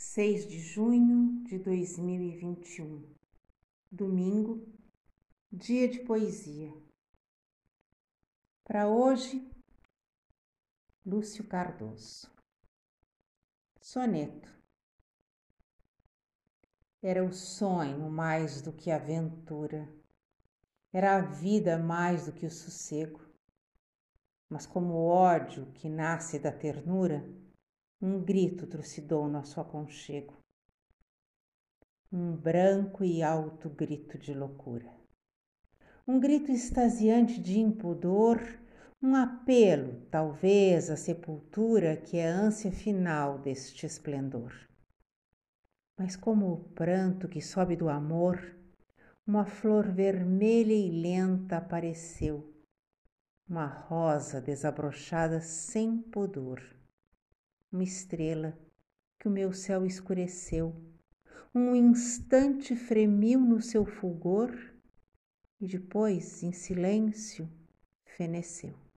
6 de junho de 2021, domingo, dia de poesia. Para hoje, Lúcio Cardoso. Soneto. Era o sonho mais do que a aventura, era a vida mais do que o sossego. Mas como o ódio que nasce da ternura, um grito trucidou nosso aconchego. Um branco e alto grito de loucura. Um grito extasiante de impudor, um apelo, talvez, à sepultura que é a ânsia final deste esplendor. Mas como o pranto que sobe do amor, uma flor vermelha e lenta apareceu, uma rosa desabrochada sem pudor uma estrela que o meu céu escureceu. Um instante fremiu no seu fulgor e depois, em silêncio, feneceu.